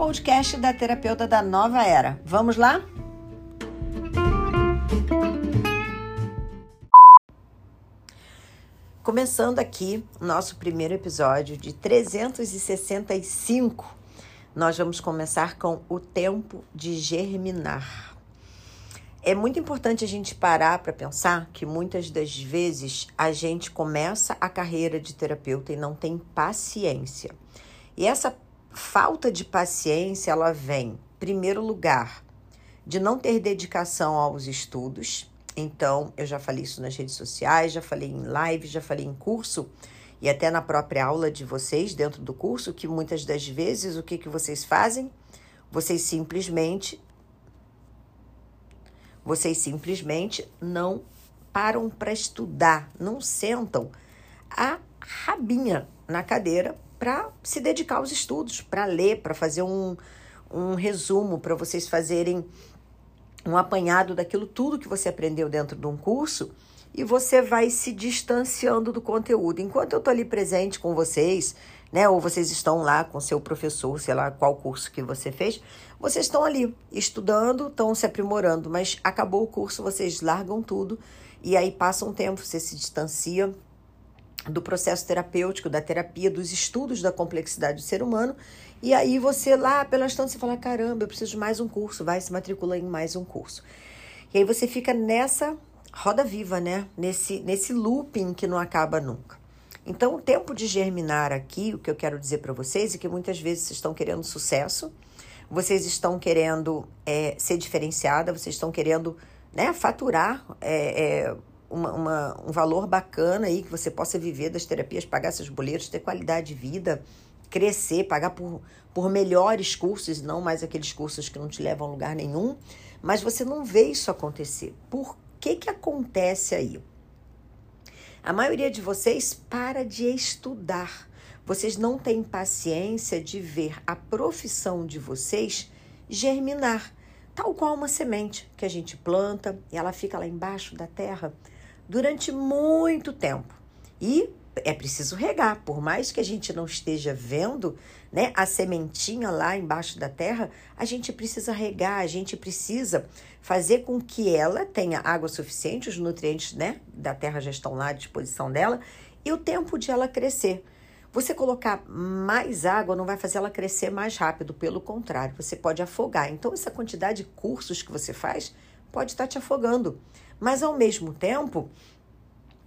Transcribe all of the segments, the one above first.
podcast da terapeuta da nova era. Vamos lá? Começando aqui nosso primeiro episódio de 365, nós vamos começar com o tempo de germinar. É muito importante a gente parar para pensar que muitas das vezes a gente começa a carreira de terapeuta e não tem paciência. E essa falta de paciência, ela vem, em primeiro lugar, de não ter dedicação aos estudos, então, eu já falei isso nas redes sociais, já falei em live, já falei em curso e até na própria aula de vocês, dentro do curso, que muitas das vezes o que, que vocês fazem? Vocês simplesmente vocês simplesmente não param para estudar, não sentam a rabinha na cadeira para se dedicar aos estudos, para ler, para fazer um, um resumo, para vocês fazerem um apanhado daquilo tudo que você aprendeu dentro de um curso e você vai se distanciando do conteúdo. Enquanto eu estou ali presente com vocês, né, ou vocês estão lá com seu professor, sei lá qual curso que você fez, vocês estão ali estudando, estão se aprimorando, mas acabou o curso, vocês largam tudo e aí passa um tempo, você se distancia do processo terapêutico, da terapia, dos estudos da complexidade do ser humano e aí você lá pela estante você fala: caramba, eu preciso de mais um curso, vai se matricular em mais um curso. E aí você fica nessa roda viva, né? Nesse, nesse looping que não acaba nunca. Então, o tempo de germinar aqui, o que eu quero dizer para vocês é que muitas vezes vocês estão querendo sucesso, vocês estão querendo é, ser diferenciada, vocês estão querendo né, faturar é, é, uma, uma, um valor bacana aí, que você possa viver das terapias, pagar seus boletos, ter qualidade de vida crescer, pagar por, por melhores cursos, não mais aqueles cursos que não te levam a lugar nenhum, mas você não vê isso acontecer. Por que que acontece aí? A maioria de vocês para de estudar. Vocês não têm paciência de ver a profissão de vocês germinar, tal qual uma semente que a gente planta e ela fica lá embaixo da terra durante muito tempo. E é preciso regar, por mais que a gente não esteja vendo, né, a sementinha lá embaixo da terra, a gente precisa regar, a gente precisa fazer com que ela tenha água suficiente, os nutrientes, né, da terra já estão lá à disposição dela, e o tempo de ela crescer. Você colocar mais água não vai fazer ela crescer mais rápido, pelo contrário, você pode afogar. Então, essa quantidade de cursos que você faz pode estar te afogando. Mas, ao mesmo tempo,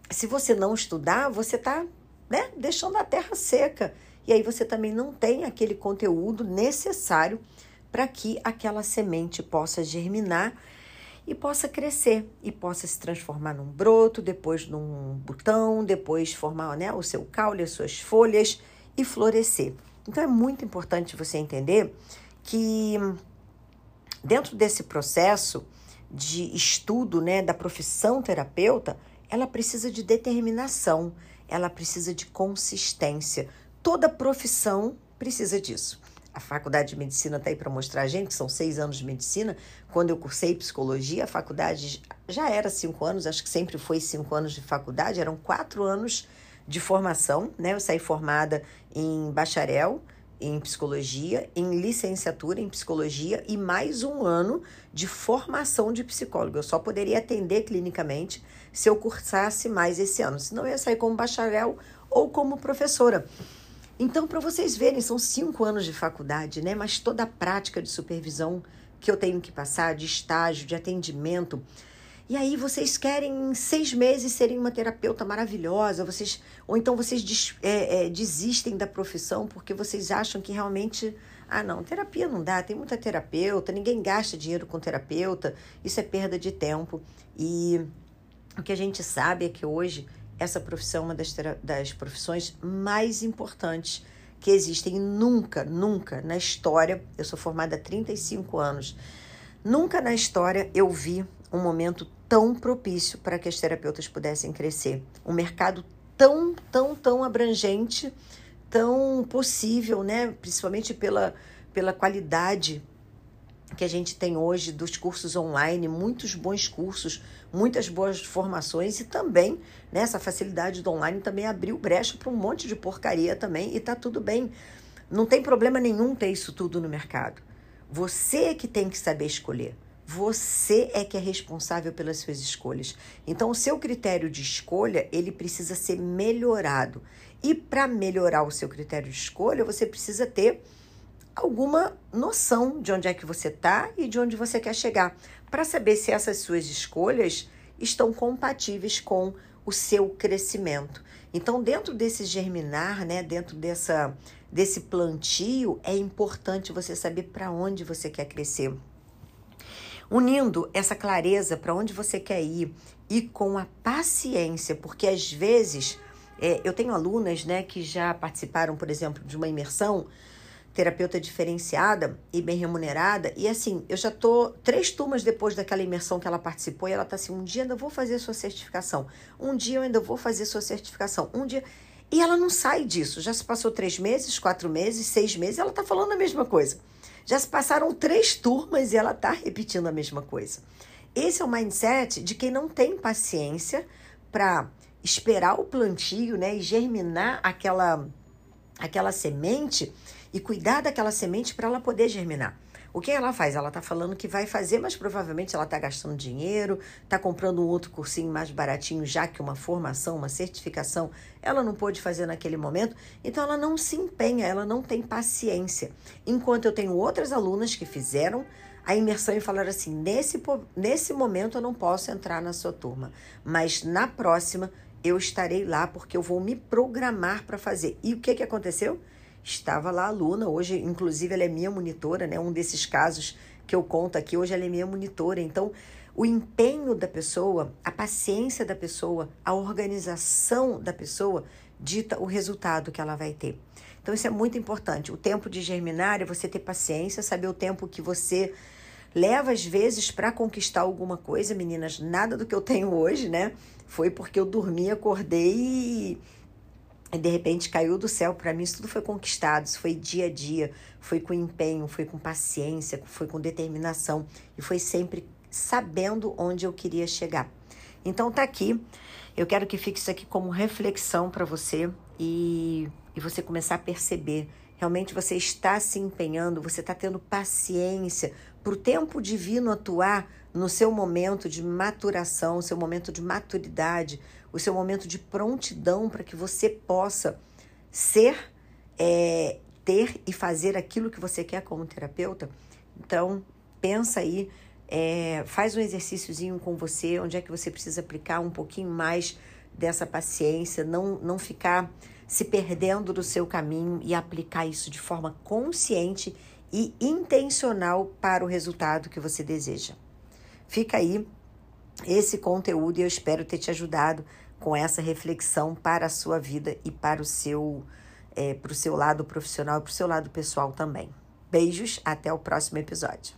se você não estudar, você está né, deixando a terra seca. E aí você também não tem aquele conteúdo necessário para que aquela semente possa germinar e possa crescer e possa se transformar num broto, depois num botão, depois formar né, o seu caule, as suas folhas e florescer. Então é muito importante você entender que dentro desse processo de estudo né, da profissão terapeuta, ela precisa de determinação, ela precisa de consistência. Toda profissão precisa disso. A faculdade de medicina está aí para mostrar a gente, que são seis anos de medicina. Quando eu cursei psicologia, a faculdade já era cinco anos, acho que sempre foi cinco anos de faculdade, eram quatro anos de formação, né? Eu saí formada em bacharel, em psicologia, em licenciatura em psicologia e mais um ano de formação de psicólogo. Eu só poderia atender clinicamente se eu cursasse mais esse ano, senão eu ia sair como bacharel ou como professora. Então, para vocês verem, são cinco anos de faculdade, né? Mas toda a prática de supervisão que eu tenho que passar, de estágio, de atendimento, e aí vocês querem em seis meses serem uma terapeuta maravilhosa, vocês ou então vocês des, é, é, desistem da profissão porque vocês acham que realmente ah não terapia não dá, tem muita terapeuta, ninguém gasta dinheiro com terapeuta, isso é perda de tempo e o que a gente sabe é que hoje essa profissão é uma das, das profissões mais importantes que existem nunca, nunca na história. Eu sou formada há 35 anos. Nunca na história eu vi um momento tão propício para que as terapeutas pudessem crescer. Um mercado tão, tão, tão abrangente, tão possível, né? Principalmente pela, pela qualidade que a gente tem hoje dos cursos online, muitos bons cursos, muitas boas formações e também né, facilidade do online também abriu brecha para um monte de porcaria também e tá tudo bem. Não tem problema nenhum ter isso tudo no mercado. Você é que tem que saber escolher. Você é que é responsável pelas suas escolhas. Então, o seu critério de escolha, ele precisa ser melhorado. E para melhorar o seu critério de escolha, você precisa ter alguma noção de onde é que você está e de onde você quer chegar, para saber se essas suas escolhas estão compatíveis com o seu crescimento. Então, dentro desse germinar, né, dentro dessa desse plantio, é importante você saber para onde você quer crescer. Unindo essa clareza para onde você quer ir e com a paciência, porque às vezes é, eu tenho alunas né, que já participaram, por exemplo, de uma imersão terapeuta diferenciada e bem remunerada. E assim, eu já tô três turmas depois daquela imersão que ela participou e ela tá assim: um dia ainda vou fazer sua certificação, um dia eu ainda vou fazer sua certificação, um dia. E ela não sai disso. Já se passou três meses, quatro meses, seis meses, ela tá falando a mesma coisa. Já se passaram três turmas e ela tá repetindo a mesma coisa. Esse é o mindset de quem não tem paciência para esperar o plantio, né, e germinar aquela aquela semente e cuidar daquela semente para ela poder germinar. O que ela faz? Ela está falando que vai fazer, mas provavelmente ela está gastando dinheiro, está comprando um outro cursinho mais baratinho, já que uma formação, uma certificação, ela não pôde fazer naquele momento. Então ela não se empenha, ela não tem paciência. Enquanto eu tenho outras alunas que fizeram a imersão e falaram assim: nesse, nesse momento eu não posso entrar na sua turma, mas na próxima eu estarei lá porque eu vou me programar para fazer. E o que, que aconteceu? Estava lá a aluna, hoje, inclusive, ela é minha monitora, né? Um desses casos que eu conto aqui, hoje ela é minha monitora. Então, o empenho da pessoa, a paciência da pessoa, a organização da pessoa dita o resultado que ela vai ter. Então, isso é muito importante. O tempo de germinar é você ter paciência, saber o tempo que você leva às vezes para conquistar alguma coisa, meninas. Nada do que eu tenho hoje, né? Foi porque eu dormi, acordei e e de repente caiu do céu para mim. Isso tudo foi conquistado, isso foi dia a dia, foi com empenho, foi com paciência, foi com determinação e foi sempre sabendo onde eu queria chegar. Então tá aqui. Eu quero que fique isso aqui como reflexão para você e, e você começar a perceber. Realmente você está se empenhando, você está tendo paciência para o tempo divino atuar no seu momento de maturação, seu momento de maturidade, o seu momento de prontidão para que você possa ser, é, ter e fazer aquilo que você quer como terapeuta. Então, pensa aí, é, faz um exercíciozinho com você, onde é que você precisa aplicar um pouquinho mais dessa paciência, não, não ficar se perdendo do seu caminho e aplicar isso de forma consciente e intencional para o resultado que você deseja. Fica aí esse conteúdo e eu espero ter te ajudado com essa reflexão para a sua vida e para o seu, é, para o seu lado profissional e para o seu lado pessoal também. Beijos, até o próximo episódio.